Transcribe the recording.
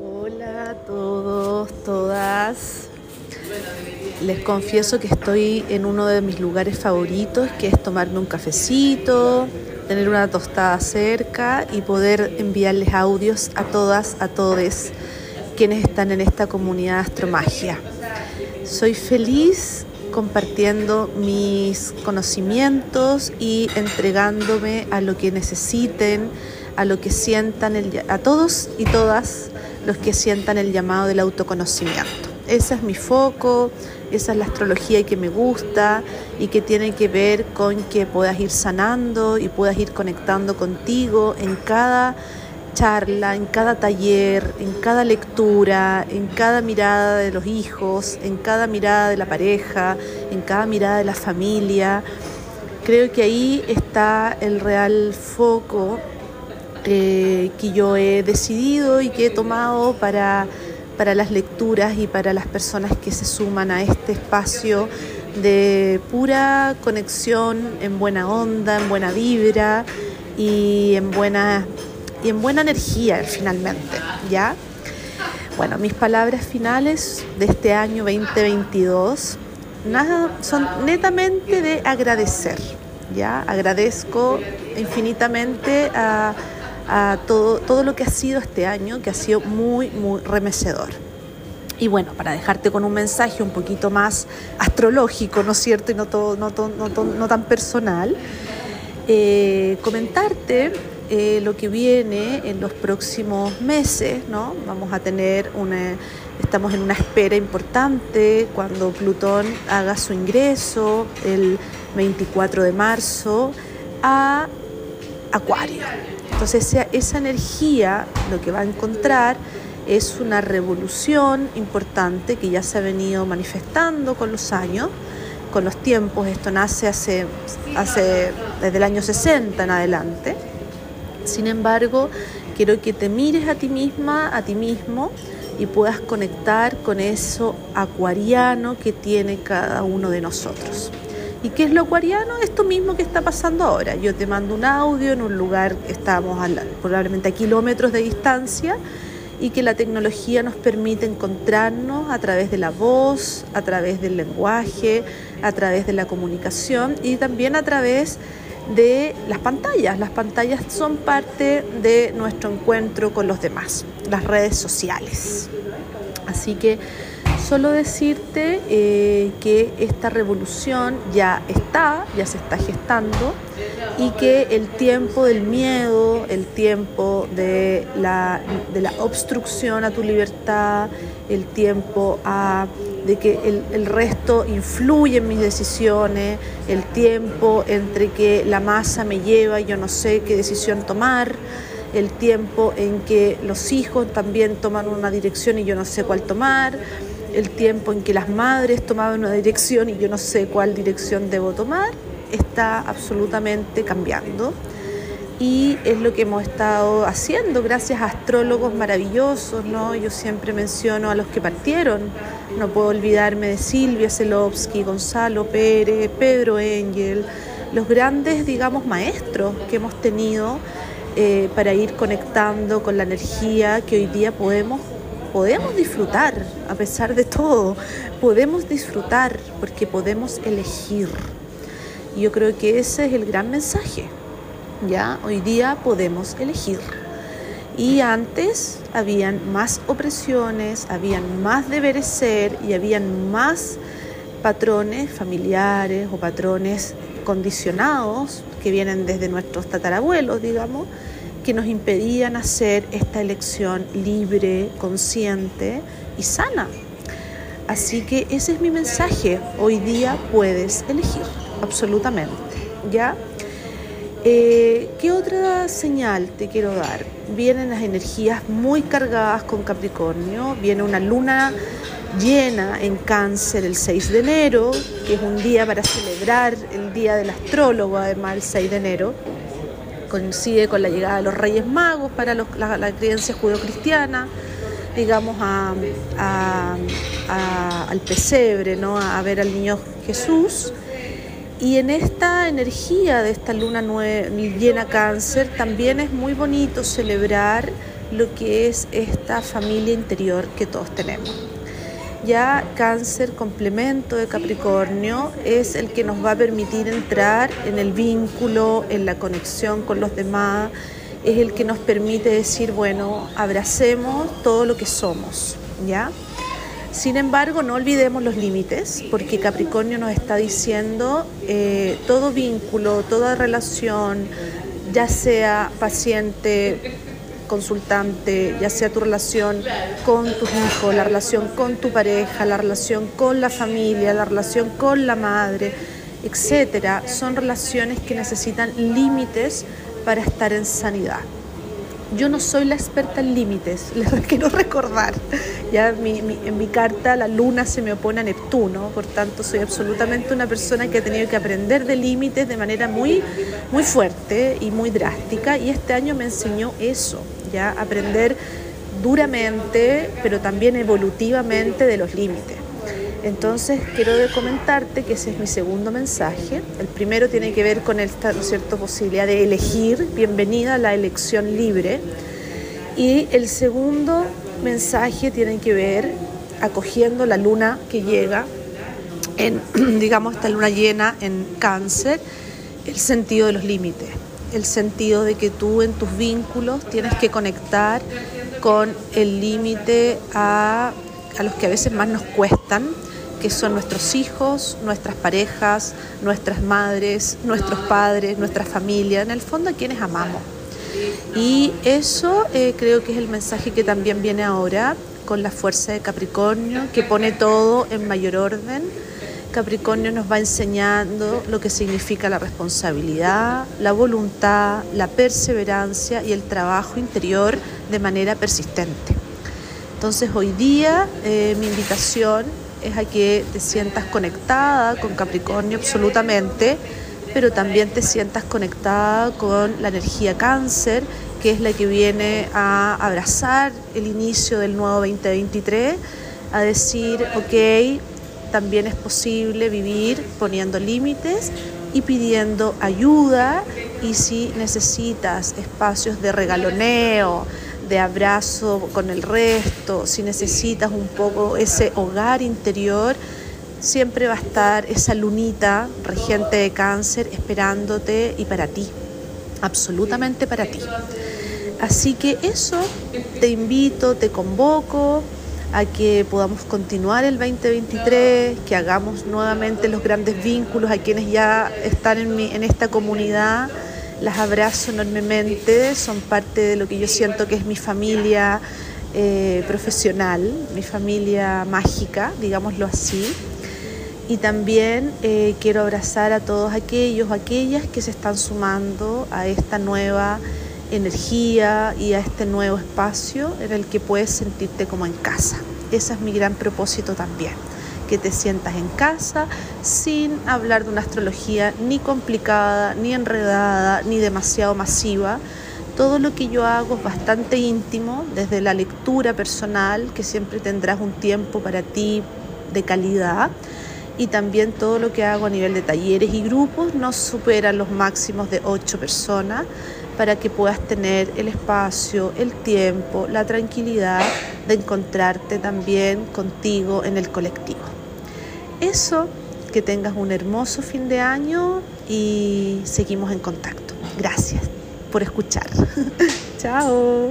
Hola a todos, todas. Les confieso que estoy en uno de mis lugares favoritos, que es tomarme un cafecito, tener una tostada cerca y poder enviarles audios a todas, a todos quienes están en esta comunidad Astromagia. Soy feliz compartiendo mis conocimientos y entregándome a lo que necesiten, a lo que sientan, a todos y todas los que sientan el llamado del autoconocimiento. Ese es mi foco, esa es la astrología que me gusta y que tiene que ver con que puedas ir sanando y puedas ir conectando contigo en cada charla, en cada taller, en cada lectura, en cada mirada de los hijos, en cada mirada de la pareja, en cada mirada de la familia. Creo que ahí está el real foco eh, que yo he decidido y que he tomado para, para las lecturas y para las personas que se suman a este espacio de pura conexión en buena onda, en buena vibra y en buena y en buena energía finalmente, ¿ya? Bueno, mis palabras finales de este año 2022 nada, son netamente de agradecer, ¿ya? Agradezco infinitamente a, todo, todo lo que ha sido este año, que ha sido muy, muy remecedor. Y bueno, para dejarte con un mensaje un poquito más astrológico, ¿no es cierto? Y no, todo, no, no, no tan personal, eh, comentarte eh, lo que viene en los próximos meses, ¿no? Vamos a tener una, estamos en una espera importante cuando Plutón haga su ingreso el 24 de marzo a Acuario. Entonces esa, energía lo que va a encontrar es una revolución importante que ya se ha venido manifestando con los años, con los tiempos. Esto nace hace, hace desde el año 60 en adelante sin embargo, quiero que te mires a ti misma, a ti mismo y puedas conectar con eso acuariano que tiene cada uno de nosotros. ¿Y qué es lo acuariano? Esto mismo que está pasando ahora. Yo te mando un audio en un lugar, estamos probablemente a kilómetros de distancia, y que la tecnología nos permite encontrarnos a través de la voz, a través del lenguaje, a través de la comunicación y también a través de las pantallas. Las pantallas son parte de nuestro encuentro con los demás, las redes sociales. Así que solo decirte eh, que esta revolución ya está, ya se está gestando y que el tiempo del miedo, el tiempo de la, de la obstrucción a tu libertad, el tiempo a de que el, el, resto influye en mis decisiones, el tiempo entre que la masa me lleva y yo no sé qué decisión tomar, el tiempo en que los hijos también toman una dirección y yo no sé cuál tomar, el tiempo en que las madres tomaban una dirección y yo no sé cuál dirección debo tomar, está absolutamente cambiando y es lo que hemos estado haciendo gracias a astrólogos maravillosos, ¿no? Yo siempre menciono a los que partieron, no puedo olvidarme de Silvia Zelovsky, Gonzalo Pérez, Pedro Engel, los grandes, digamos, maestros que hemos tenido eh, para ir conectando con la energía que hoy día podemos podemos disfrutar a pesar de todo, podemos disfrutar porque podemos elegir. Yo creo que ese es el gran mensaje. Ya hoy día podemos elegir. Y antes habían más opresiones, habían más deberes ser y habían más patrones familiares o patrones condicionados que vienen desde nuestros tatarabuelos, digamos, que nos impedían hacer esta elección libre, consciente y sana. Así que ese es mi mensaje. Hoy día puedes elegir, absolutamente. ¿Ya? Eh, ¿Qué otra señal te quiero dar? Vienen las energías muy cargadas con Capricornio, viene una luna llena en cáncer el 6 de enero, que es un día para celebrar el Día del Astrólogo, además el 6 de enero. Coincide con la llegada de los Reyes Magos para la, la, creencia judeocristiana, digamos, a, al pesebre, ¿no? a ver al niño Jesús Y en esta energía de esta luna llena cáncer también es muy bonito celebrar lo que es esta familia interior que todos tenemos. Ya cáncer complemento de Capricornio es el que nos va a permitir entrar en el vínculo, en la conexión con los demás, es el que nos permite decir, bueno, abracemos todo lo que somos, ¿ya? Sin embargo, no olvidemos los límites, porque Capricornio nos está diciendo eh, todo vínculo, toda relación, ya sea paciente, consultante, ya sea tu relación con tus hijos, la relación con tu pareja, la relación con la familia, la relación con la madre, etcétera, son relaciones que necesitan límites para estar en sanidad. Yo no soy la experta en límites, les quiero recordar. Ya en mi carta la luna se me opone a Neptuno, por tanto soy absolutamente una persona que ha tenido que aprender de límites de manera muy, muy fuerte y muy drástica y este año me enseñó eso, ya aprender duramente, pero también evolutivamente de los límites. Entonces quiero comentarte que ese es mi segundo mensaje. El primero tiene que ver con esta posibilidad de elegir, bienvenida a la elección libre. Y el segundo mensaje tiene que ver acogiendo la luna que llega digamos, esta luna llena en cáncer, el sentido de los límites, el sentido de que tú en tus vínculos tienes que conectar con el límite a, a los que a veces más nos cuestan, que son nuestros hijos, nuestras parejas, nuestras madres, nuestros padres, nuestra familia, en el fondo a quienes amamos. Y eso eh, creo que es el mensaje que también viene ahora con la fuerza de Capricornio, que pone todo en mayor orden. Capricornio nos va enseñando lo que significa la responsabilidad, la voluntad, la perseverancia y el trabajo interior de manera persistente. Entonces hoy día eh, mi invitación es a que te sientas conectada con Capricornio absolutamente, pero también te sientas conectada con la energía cáncer, que es la que viene a abrazar el inicio del nuevo 2023, a decir, ok, también es posible vivir poniendo límites y pidiendo ayuda y si necesitas espacios de regaloneo, de abrazo con el resto, si necesitas un poco ese hogar interior, siempre va a estar esa lunita regente de cáncer esperándote y para ti, absolutamente para ti. Así que eso te invito, te convoco a que podamos continuar el 2023, que hagamos nuevamente los grandes vínculos a quienes ya están en, en esta comunidad las abrazo enormemente, son parte de lo que yo siento que es mi familia eh, profesional, mi familia mágica, digámoslo así. Y también eh, quiero abrazar a todos aquellos, aquellas que se están sumando a esta nueva energía y a este nuevo espacio en el que puedes sentirte como en casa. Ese es mi gran propósito también que te sientas en casa sin hablar de una astrología ni complicada, ni enredada, ni demasiado masiva. Todo lo que yo hago es bastante íntimo, desde la lectura personal, que siempre tendrás un tiempo para ti de calidad, y también todo lo que hago a nivel de talleres y grupos no supera los máximos de ocho personas para que puedas tener el espacio, el tiempo, la tranquilidad de encontrarte también contigo en el colectivo. Eso, que tengas un hermoso fin de año y seguimos en contacto. Gracias por escuchar. Chao.